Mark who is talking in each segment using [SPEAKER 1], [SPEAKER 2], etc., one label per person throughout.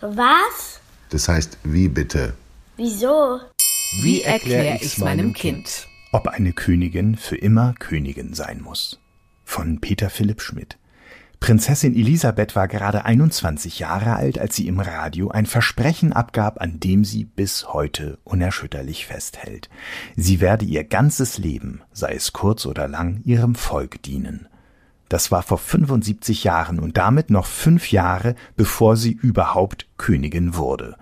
[SPEAKER 1] Was?
[SPEAKER 2] Das heißt, wie bitte?
[SPEAKER 1] Wieso?
[SPEAKER 3] Wie erkläre ich's meinem Kind?
[SPEAKER 4] Ob eine Königin für immer Königin sein muss. Von Peter Philipp Schmidt. Prinzessin Elisabeth war gerade 21 Jahre alt, als sie im Radio ein Versprechen abgab, an dem sie bis heute unerschütterlich festhält. Sie werde ihr ganzes Leben, sei es kurz oder lang, ihrem Volk dienen. Das war vor 75 Jahren und damit noch fünf Jahre, bevor sie überhaupt Königin wurde.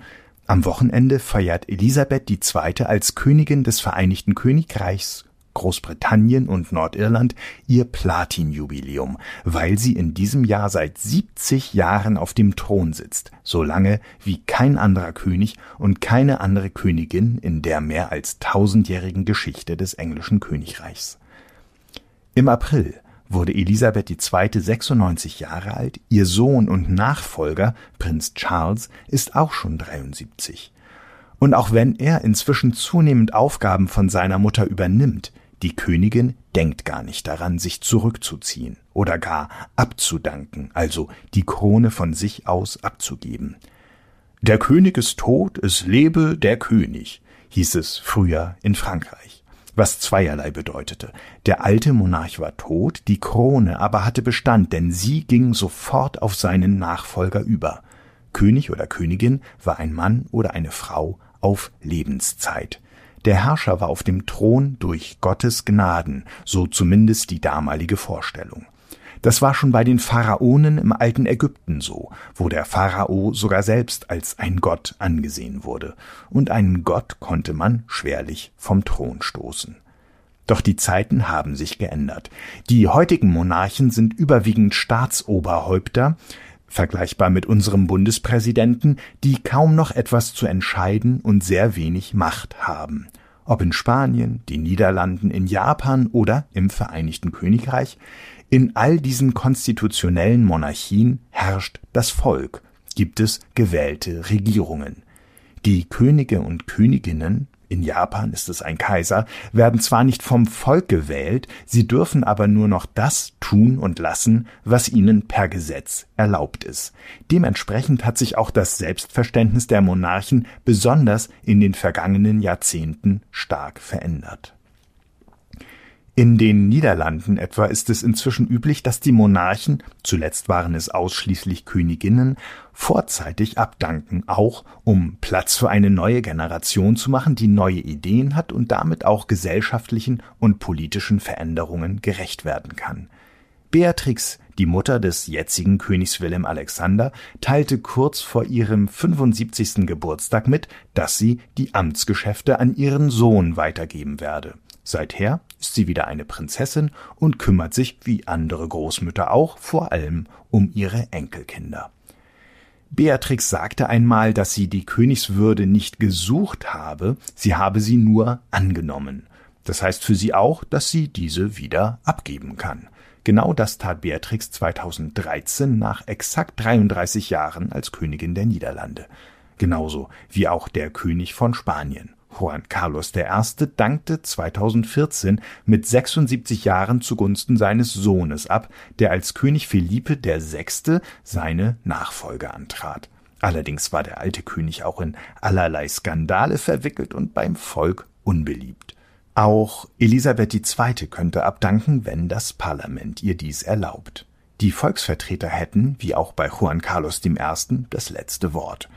[SPEAKER 4] Am Wochenende feiert Elisabeth II. als Königin des Vereinigten Königreichs Großbritannien und Nordirland ihr Platinjubiläum, weil sie in diesem Jahr seit 70 Jahren auf dem Thron sitzt, so lange wie kein anderer König und keine andere Königin in der mehr als tausendjährigen Geschichte des englischen Königreichs. Im April wurde Elisabeth II. 96 Jahre alt, ihr Sohn und Nachfolger, Prinz Charles, ist auch schon 73. Und auch wenn er inzwischen zunehmend Aufgaben von seiner Mutter übernimmt, die Königin denkt gar nicht daran, sich zurückzuziehen oder gar abzudanken, also die Krone von sich aus abzugeben. Der König ist tot, es lebe der König, hieß es früher in Frankreich, was zweierlei bedeutete. Der alte Monarch war tot, die Krone aber hatte Bestand, denn sie ging sofort auf seinen Nachfolger über. König oder Königin war ein Mann oder eine Frau auf Lebenszeit. Der Herrscher war auf dem Thron durch Gottes Gnaden, so zumindest die damalige Vorstellung. Das war schon bei den Pharaonen im alten Ägypten so, wo der Pharao sogar selbst als ein Gott angesehen wurde, und einen Gott konnte man schwerlich vom Thron stoßen. Doch die Zeiten haben sich geändert. Die heutigen Monarchen sind überwiegend Staatsoberhäupter, vergleichbar mit unserem Bundespräsidenten, die kaum noch etwas zu entscheiden und sehr wenig Macht haben. Ob in Spanien, den Niederlanden, in Japan oder im Vereinigten Königreich, in all diesen konstitutionellen Monarchien herrscht das Volk, gibt es gewählte Regierungen. Die Könige und Königinnen in Japan ist es ein Kaiser, werden zwar nicht vom Volk gewählt, sie dürfen aber nur noch das tun und lassen, was ihnen per Gesetz erlaubt ist. Dementsprechend hat sich auch das Selbstverständnis der Monarchen besonders in den vergangenen Jahrzehnten stark verändert. In den Niederlanden etwa ist es inzwischen üblich, dass die Monarchen, zuletzt waren es ausschließlich Königinnen, vorzeitig abdanken, auch um Platz für eine neue Generation zu machen, die neue Ideen hat und damit auch gesellschaftlichen und politischen Veränderungen gerecht werden kann. Beatrix, die Mutter des jetzigen Königs Wilhelm Alexander, teilte kurz vor ihrem 75. Geburtstag mit, dass sie die Amtsgeschäfte an ihren Sohn weitergeben werde. Seither ist sie wieder eine Prinzessin und kümmert sich, wie andere Großmütter auch, vor allem um ihre Enkelkinder. Beatrix sagte einmal, dass sie die Königswürde nicht gesucht habe, sie habe sie nur angenommen. Das heißt für sie auch, dass sie diese wieder abgeben kann. Genau das tat Beatrix 2013 nach exakt 33 Jahren als Königin der Niederlande. Genauso wie auch der König von Spanien. Juan Carlos I. dankte 2014 mit 76 Jahren zugunsten seines Sohnes ab, der als König Philippe VI. seine Nachfolge antrat. Allerdings war der alte König auch in allerlei Skandale verwickelt und beim Volk unbeliebt. Auch Elisabeth II. könnte abdanken, wenn das Parlament ihr dies erlaubt. Die Volksvertreter hätten, wie auch bei Juan Carlos I., das letzte Wort.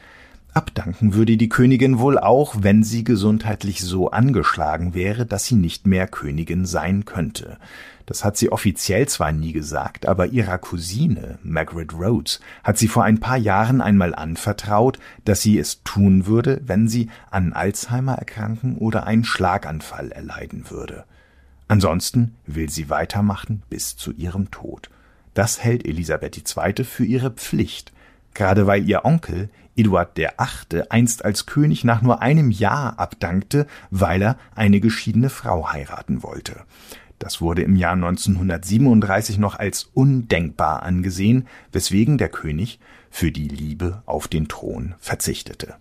[SPEAKER 4] Abdanken würde die Königin wohl auch, wenn sie gesundheitlich so angeschlagen wäre, dass sie nicht mehr Königin sein könnte. Das hat sie offiziell zwar nie gesagt, aber ihrer Cousine, Margaret Rhodes, hat sie vor ein paar Jahren einmal anvertraut, dass sie es tun würde, wenn sie an Alzheimer erkranken oder einen Schlaganfall erleiden würde. Ansonsten will sie weitermachen bis zu ihrem Tod. Das hält Elisabeth II. für ihre Pflicht, gerade weil ihr Onkel Eduard VIII. einst als König nach nur einem Jahr abdankte, weil er eine geschiedene Frau heiraten wollte. Das wurde im Jahr 1937 noch als undenkbar angesehen, weswegen der König für die Liebe auf den Thron verzichtete.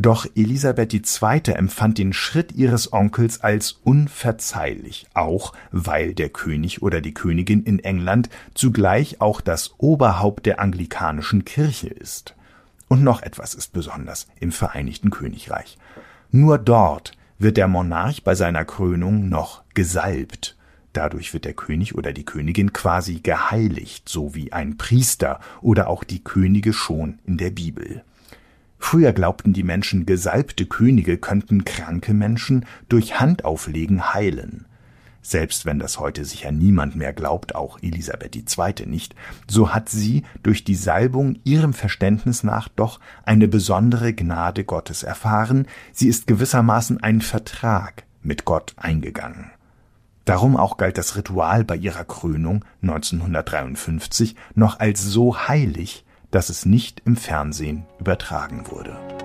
[SPEAKER 4] Doch Elisabeth II. empfand den Schritt ihres Onkels als unverzeihlich, auch weil der König oder die Königin in England zugleich auch das Oberhaupt der anglikanischen Kirche ist. Und noch etwas ist besonders im Vereinigten Königreich. Nur dort wird der Monarch bei seiner Krönung noch gesalbt. Dadurch wird der König oder die Königin quasi geheiligt, so wie ein Priester oder auch die Könige schon in der Bibel. Früher glaubten die Menschen, gesalbte Könige könnten kranke Menschen durch Handauflegen heilen. Selbst wenn das heute sicher niemand mehr glaubt, auch Elisabeth II. nicht, so hat sie durch die Salbung ihrem Verständnis nach doch eine besondere Gnade Gottes erfahren, sie ist gewissermaßen einen Vertrag mit Gott eingegangen. Darum auch galt das Ritual bei ihrer Krönung 1953 noch als so heilig, dass es nicht im Fernsehen übertragen wurde.